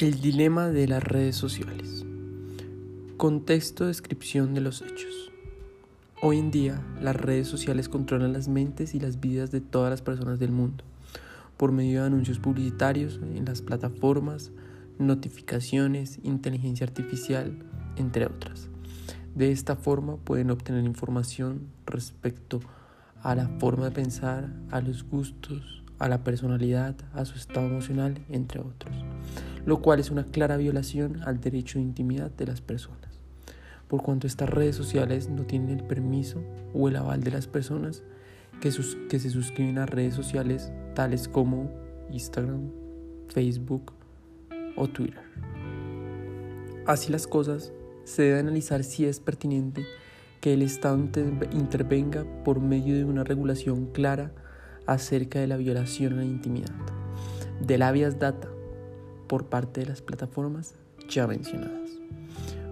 El dilema de las redes sociales. Contexto, descripción de los hechos. Hoy en día, las redes sociales controlan las mentes y las vidas de todas las personas del mundo, por medio de anuncios publicitarios en las plataformas, notificaciones, inteligencia artificial, entre otras. De esta forma pueden obtener información respecto a la forma de pensar, a los gustos, a la personalidad, a su estado emocional, entre otros lo cual es una clara violación al derecho de intimidad de las personas, por cuanto estas redes sociales no tienen el permiso o el aval de las personas que, que se suscriben a redes sociales tales como Instagram, Facebook o Twitter. Así las cosas, se debe analizar si es pertinente que el Estado intervenga por medio de una regulación clara acerca de la violación a la intimidad, del habeas data, por parte de las plataformas ya mencionadas,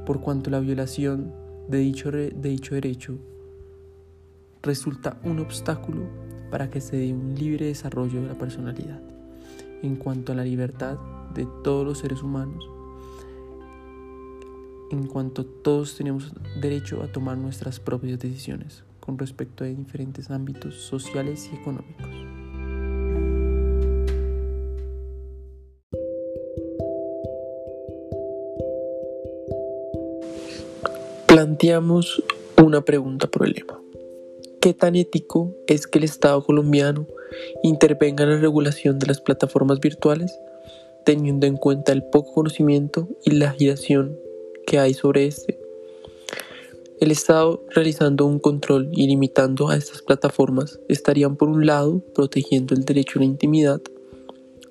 por cuanto la violación de dicho, de dicho derecho resulta un obstáculo para que se dé un libre desarrollo de la personalidad en cuanto a la libertad de todos los seres humanos, en cuanto todos tenemos derecho a tomar nuestras propias decisiones con respecto a diferentes ámbitos sociales y económicos. Planteamos una pregunta problema. ¿Qué tan ético es que el Estado colombiano intervenga en la regulación de las plataformas virtuales, teniendo en cuenta el poco conocimiento y la agitación que hay sobre este? El Estado realizando un control y limitando a estas plataformas estarían por un lado protegiendo el derecho a la intimidad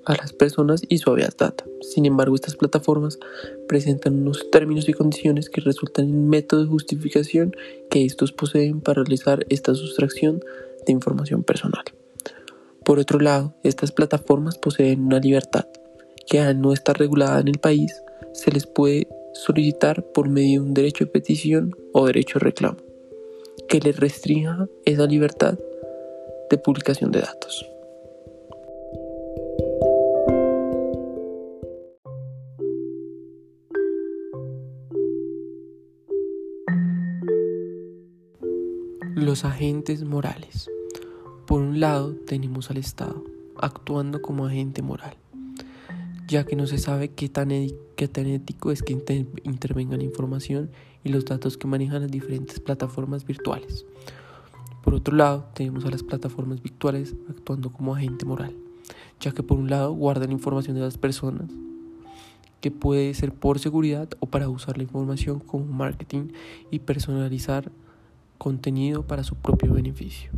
a las personas y su data. Sin embargo, estas plataformas presentan unos términos y condiciones que resultan en método de justificación que estos poseen para realizar esta sustracción de información personal. Por otro lado, estas plataformas poseen una libertad que al no estar regulada en el país se les puede solicitar por medio de un derecho de petición o derecho de reclamo, que les restrinja esa libertad de publicación de datos. Los agentes morales. Por un lado tenemos al Estado, actuando como agente moral, ya que no se sabe qué tan, ético es que intervenga la información y los datos que manejan las diferentes plataformas virtuales. Por otro lado, tenemos a las plataformas virtuales actuando como agente moral, ya que por un lado guardan información de las personas, que puede ser por seguridad o para usar la información como marketing y personalizar contenido para su propio beneficio.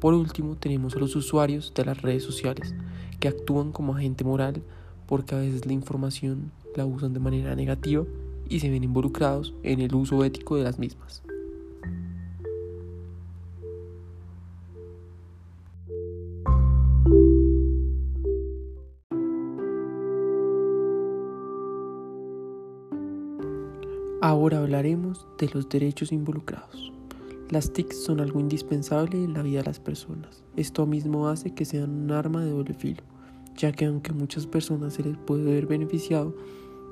Por último, tenemos a los usuarios de las redes sociales, que actúan como agente moral porque a veces la información la usan de manera negativa y se ven involucrados en el uso ético de las mismas. Ahora hablaremos de los derechos involucrados. Las TIC son algo indispensable en la vida de las personas. Esto mismo hace que sean un arma de doble filo, ya que aunque a muchas personas se les puede ver beneficiado,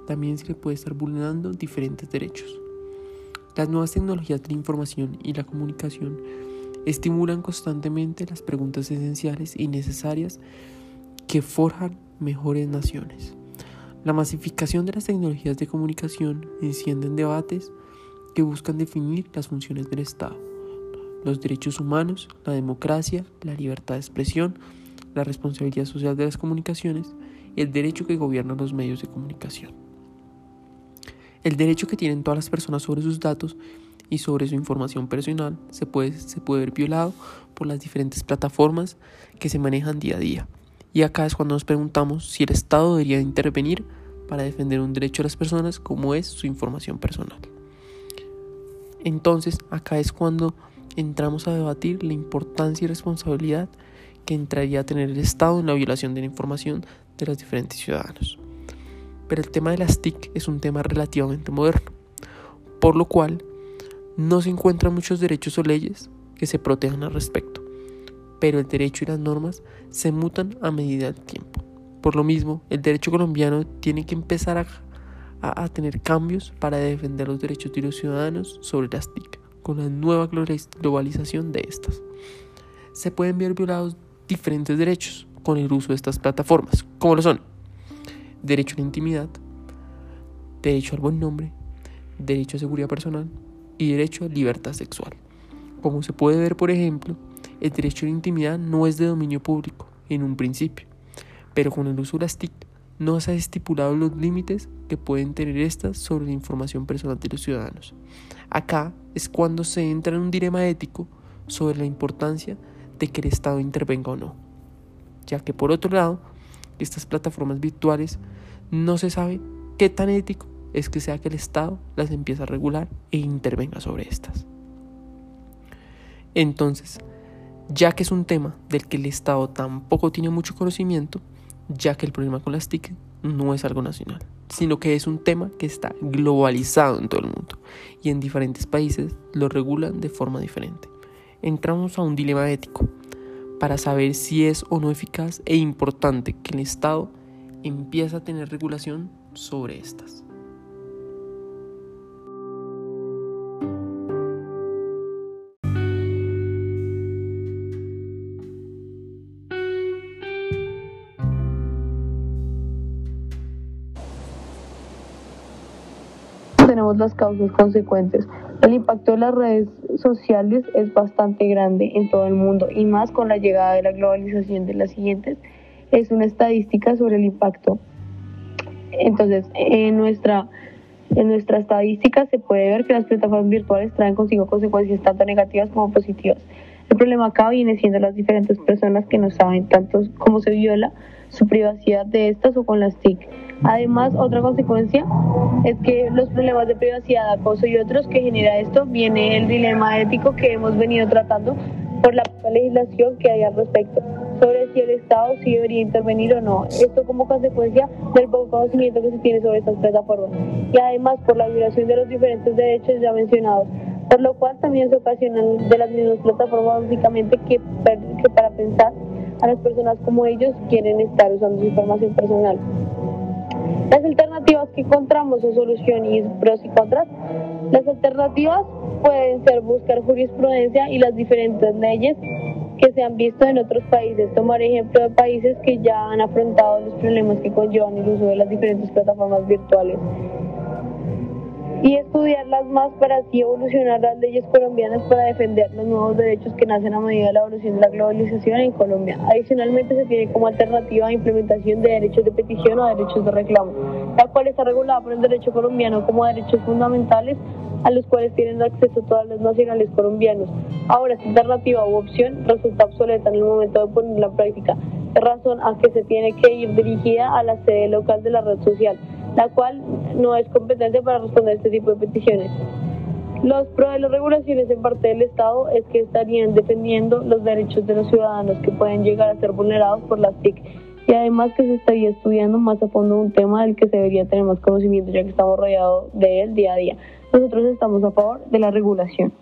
también se les puede estar vulnerando diferentes derechos. Las nuevas tecnologías de la información y la comunicación estimulan constantemente las preguntas esenciales y necesarias que forjan mejores naciones. La masificación de las tecnologías de comunicación encienden debates que buscan definir las funciones del Estado, los derechos humanos, la democracia, la libertad de expresión, la responsabilidad social de las comunicaciones y el derecho que gobierna los medios de comunicación. El derecho que tienen todas las personas sobre sus datos y sobre su información personal se puede, se puede ver violado por las diferentes plataformas que se manejan día a día. Y acá es cuando nos preguntamos si el Estado debería intervenir para defender un derecho a las personas como es su información personal. Entonces, acá es cuando entramos a debatir la importancia y responsabilidad que entraría a tener el Estado en la violación de la información de los diferentes ciudadanos. Pero el tema de las TIC es un tema relativamente moderno, por lo cual no se encuentran muchos derechos o leyes que se protejan al respecto, pero el derecho y las normas se mutan a medida del tiempo, Por lo mismo, el derecho colombiano tiene que empezar a, a, tener cambios para defender los derechos de los ciudadanos sobre las TIC, con la nueva globalización de estas. Se pueden ver violados diferentes derechos con el uso de estas plataformas, como lo son derecho a la intimidad, derecho al buen nombre, derecho a seguridad personal y derecho a libertad sexual. Como se puede ver, por ejemplo, el derecho a la intimidad no es de dominio público en un principio, pero con el uso de las TIC no se ha estipulado los límites que pueden tener estas sobre la información personal de los ciudadanos. Acá es cuando se entra en un dilema ético sobre la importancia de que el Estado intervenga o no, ya que por otro lado, estas plataformas virtuales no se sabe qué tan ético es que sea que el Estado las empiece a regular e intervenga sobre estas. Entonces, ya que es un tema del que el Estado tampoco tiene mucho conocimiento, ya que el problema con las TIC no es algo nacional, sino que es un tema que está globalizado en todo el mundo y en diferentes países lo regulan de forma diferente. Entramos a un dilema ético para saber si es o no eficaz e importante que el Estado empiece a tener regulación sobre estas. Tenemos las causas consecuentes. El impacto de las redes sociales es bastante grande en todo el mundo y más con la llegada de la globalización de las siguientes. Es una estadística sobre el impacto. Entonces, en nuestra, en nuestra estadística se puede ver que las plataformas virtuales traen consigo consecuencias tanto negativas como positivas. El problema acá viene siendo las diferentes personas que no saben tanto cómo se viola su privacidad de estas o con las TIC. Además, otra consecuencia es que los problemas de privacidad, acoso y otros que genera esto, viene el dilema ético que hemos venido tratando por la legislación que hay al respecto sobre si el Estado sí debería intervenir o no. Esto como consecuencia del poco conocimiento que se tiene sobre estas plataformas y además por la violación de los diferentes derechos ya mencionados por lo cual también se ocasionan de las mismas plataformas básicamente que, que para pensar a las personas como ellos quieren estar usando su información personal. Las alternativas que encontramos o solución y pros y contras. Las alternativas pueden ser buscar jurisprudencia y las diferentes leyes que se han visto en otros países, tomar ejemplo de países que ya han afrontado los problemas que conllevan el uso de las diferentes plataformas virtuales y estudiarlas más para así evolucionar las leyes colombianas para defender los nuevos derechos que nacen a medida de la evolución de la globalización en Colombia. Adicionalmente se tiene como alternativa a implementación de derechos de petición o derechos de reclamo, la cual está regulada por el derecho colombiano como derechos fundamentales a los cuales tienen acceso todos los nacionales colombianos. Ahora, esta alternativa u opción resulta obsoleta en el momento de ponerla en práctica, razón a que se tiene que ir dirigida a la sede local de la red social la cual no es competente para responder este tipo de peticiones. Los pro de las regulaciones en parte del Estado es que estarían defendiendo los derechos de los ciudadanos que pueden llegar a ser vulnerados por las TIC y además que se estaría estudiando más a fondo un tema del que se debería tener más conocimiento ya que estamos rodeados de él día a día. Nosotros estamos a favor de la regulación.